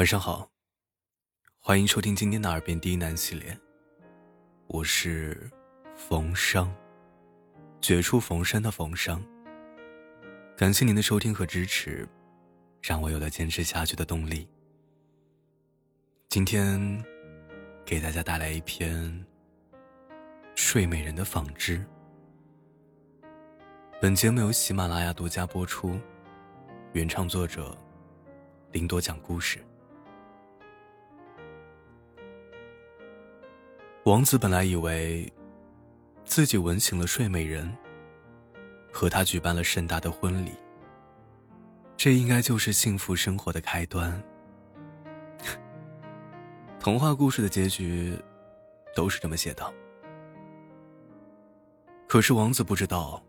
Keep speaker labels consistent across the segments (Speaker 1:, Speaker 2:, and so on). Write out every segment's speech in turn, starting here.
Speaker 1: 晚上好，欢迎收听今天的《耳边低喃》系列，我是冯商，绝处逢生的冯商。感谢您的收听和支持，让我有了坚持下去的动力。今天给大家带来一篇《睡美人》的纺织。本节目由喜马拉雅独家播出，原创作者林多讲故事。王子本来以为自己吻醒了睡美人，和她举办了盛大的婚礼。这应该就是幸福生活的开端。童话故事的结局都是这么写的。可是王子不知道，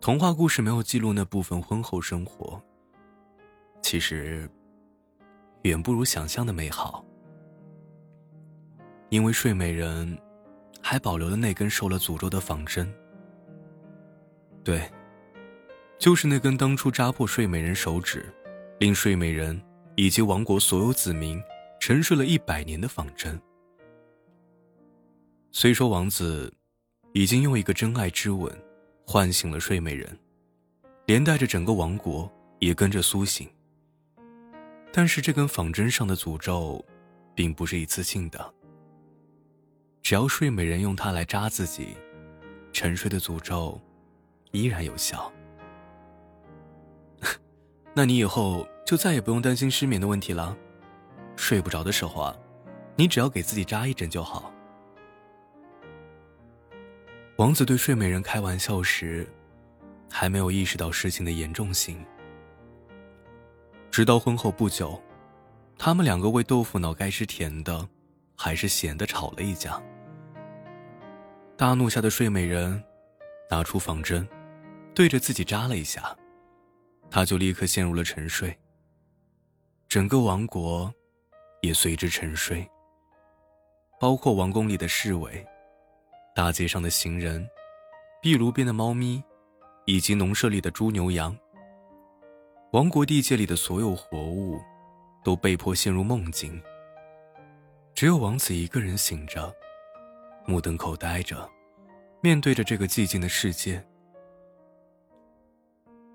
Speaker 1: 童话故事没有记录那部分婚后生活，其实远不如想象的美好。因为睡美人还保留了那根受了诅咒的仿针，对，就是那根当初扎破睡美人手指，令睡美人以及王国所有子民沉睡了一百年的仿针。虽说王子已经用一个真爱之吻唤醒了睡美人，连带着整个王国也跟着苏醒，但是这根仿针上的诅咒，并不是一次性的。只要睡美人用它来扎自己，沉睡的诅咒依然有效。那你以后就再也不用担心失眠的问题了。睡不着的时候啊，你只要给自己扎一针就好。王子对睡美人开玩笑时，还没有意识到事情的严重性。直到婚后不久，他们两个为豆腐脑该吃甜的。还是闲的吵了一架。大怒下的睡美人拿出仿针，对着自己扎了一下，他就立刻陷入了沉睡。整个王国也随之沉睡，包括王宫里的侍卫、大街上的行人、壁炉边的猫咪，以及农舍里的猪牛羊。王国地界里的所有活物都被迫陷入梦境。只有王子一个人醒着，目瞪口呆着，面对着这个寂静的世界。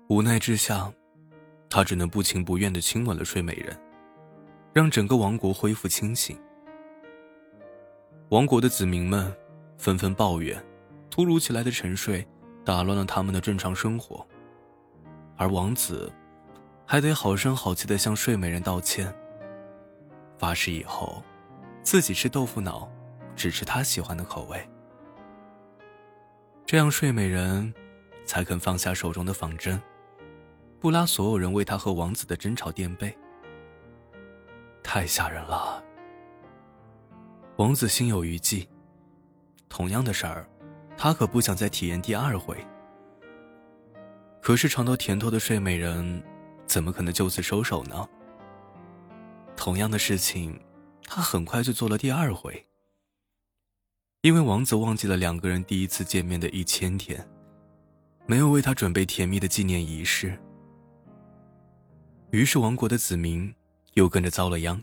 Speaker 1: 无奈之下，他只能不情不愿的亲吻了睡美人，让整个王国恢复清醒。王国的子民们纷纷抱怨，突如其来的沉睡打乱了他们的正常生活，而王子还得好声好气的向睡美人道歉，发誓以后。自己吃豆腐脑，只吃他喜欢的口味。这样睡美人才肯放下手中的仿真，不拉所有人为他和王子的争吵垫背。太吓人了。王子心有余悸，同样的事儿，他可不想再体验第二回。可是尝到甜头的睡美人，怎么可能就此收手呢？同样的事情。他很快就做了第二回，因为王子忘记了两个人第一次见面的一千天，没有为他准备甜蜜的纪念仪式。于是王国的子民又跟着遭了殃。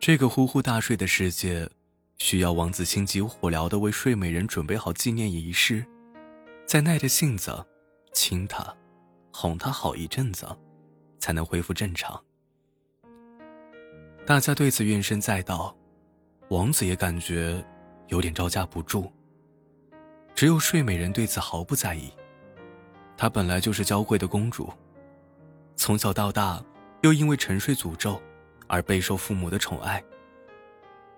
Speaker 1: 这个呼呼大睡的世界，需要王子心急火燎的为睡美人准备好纪念仪式，再耐着性子亲她，哄她好一阵子，才能恢复正常。大家对此怨声载道，王子也感觉有点招架不住。只有睡美人对此毫不在意。她本来就是娇贵的公主，从小到大又因为沉睡诅咒而备受父母的宠爱。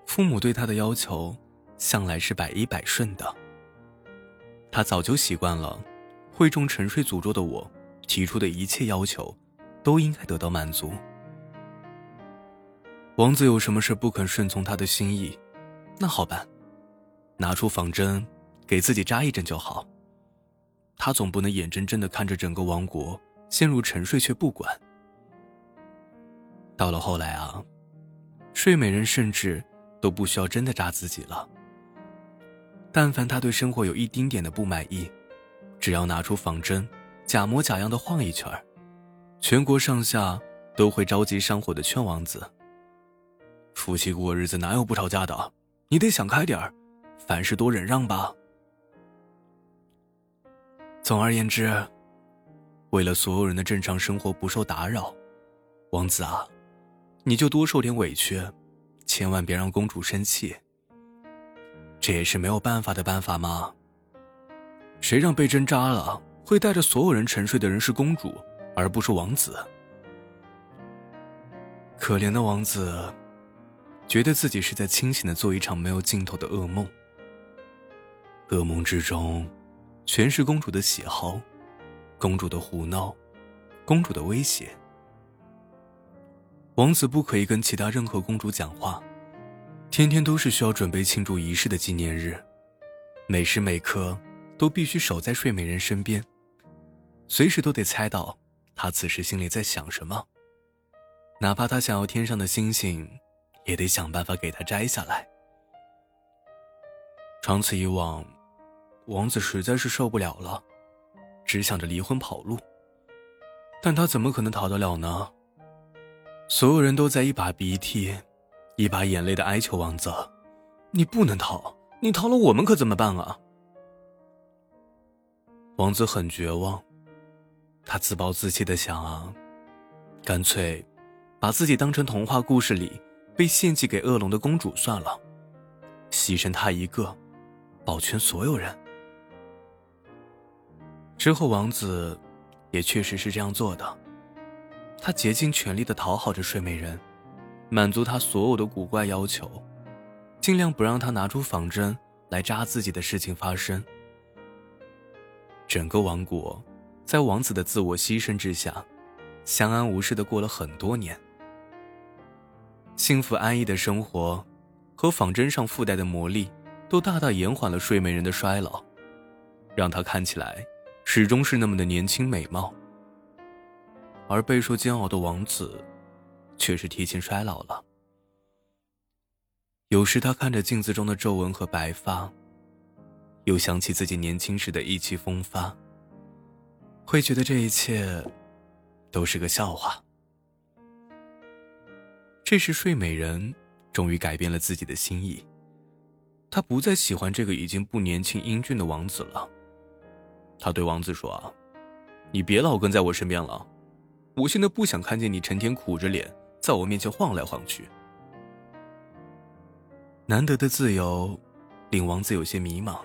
Speaker 1: 父母对她的要求向来是百依百顺的。她早就习惯了，会中沉睡诅咒的我提出的一切要求，都应该得到满足。王子有什么事不肯顺从他的心意？那好办，拿出仿针，给自己扎一针就好。他总不能眼睁睁的看着整个王国陷入沉睡却不管。到了后来啊，睡美人甚至都不需要真的扎自己了。但凡他对生活有一丁点的不满意，只要拿出仿针，假模假样的晃一圈全国上下。都会着急上火的劝王子：“夫妻过日子哪有不吵架的？你得想开点，凡事多忍让吧。”总而言之，为了所有人的正常生活不受打扰，王子啊，你就多受点委屈，千万别让公主生气。这也是没有办法的办法吗？谁让被针扎了，会带着所有人沉睡的人是公主，而不是王子？可怜的王子，觉得自己是在清醒的做一场没有尽头的噩梦。噩梦之中，全是公主的喜好，公主的胡闹，公主的威胁。王子不可以跟其他任何公主讲话。天天都是需要准备庆祝仪式的纪念日，每时每刻都必须守在睡美人身边，随时都得猜到她此时心里在想什么。哪怕她想要天上的星星，也得想办法给他摘下来。长此以往，王子实在是受不了了，只想着离婚跑路。但他怎么可能逃得了呢？所有人都在一把鼻涕。一把眼泪的哀求王子：“你不能逃，你逃了我们可怎么办啊？”王子很绝望，他自暴自弃的想，干脆把自己当成童话故事里被献祭给恶龙的公主算了，牺牲她一个，保全所有人。之后，王子也确实是这样做的，他竭尽全力的讨好着睡美人。满足她所有的古怪要求，尽量不让她拿出仿真来扎自己的事情发生。整个王国，在王子的自我牺牲之下，相安无事的过了很多年。幸福安逸的生活，和仿真上附带的魔力，都大大延缓了睡美人的衰老，让她看起来始终是那么的年轻美貌。而备受煎熬的王子。却是提前衰老了。有时他看着镜子中的皱纹和白发，又想起自己年轻时的意气风发，会觉得这一切都是个笑话。这时，睡美人终于改变了自己的心意，她不再喜欢这个已经不年轻英俊的王子了。她对王子说：“啊，你别老跟在我身边了，我现在不想看见你成天苦着脸。”在我面前晃来晃去，难得的自由令王子有些迷茫。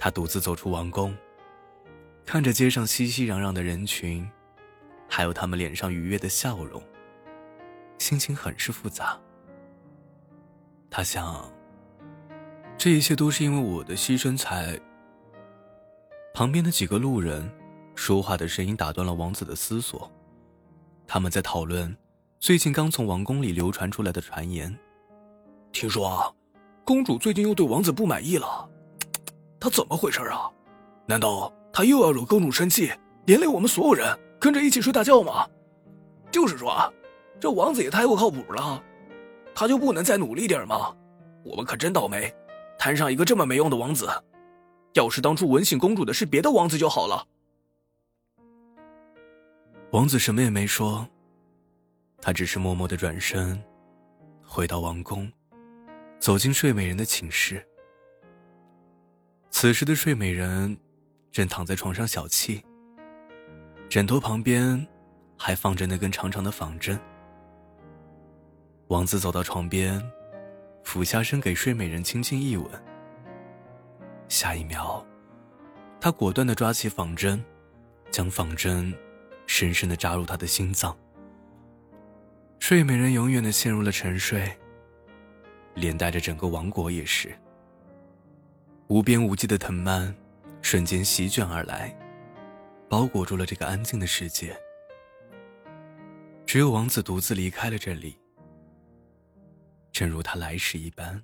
Speaker 1: 他独自走出王宫，看着街上熙熙攘攘的人群，还有他们脸上愉悦的笑容，心情很是复杂。他想，这一切都是因为我的牺牲才……旁边的几个路人说话的声音打断了王子的思索，他们在讨论。最近刚从王宫里流传出来的传言，听说，公主最近又对王子不满意了，她怎么回事啊？难道她又要惹公主生气，连累我们所有人跟着一起睡大觉吗？就是说啊，这王子也太不靠谱了，他就不能再努力点吗？我们可真倒霉，摊上一个这么没用的王子。要是当初吻醒公主的是别的王子就好了。王子什么也没说。他只是默默的转身，回到王宫，走进睡美人的寝室。此时的睡美人正躺在床上小憩，枕头旁边还放着那根长长的仿针。王子走到床边，俯下身给睡美人轻轻一吻。下一秒，他果断的抓起仿针，将仿针深深的扎入她的心脏。睡美人永远的陷入了沉睡，连带着整个王国也是。无边无际的藤蔓瞬间席卷而来，包裹住了这个安静的世界。只有王子独自离开了这里，正如他来时一般。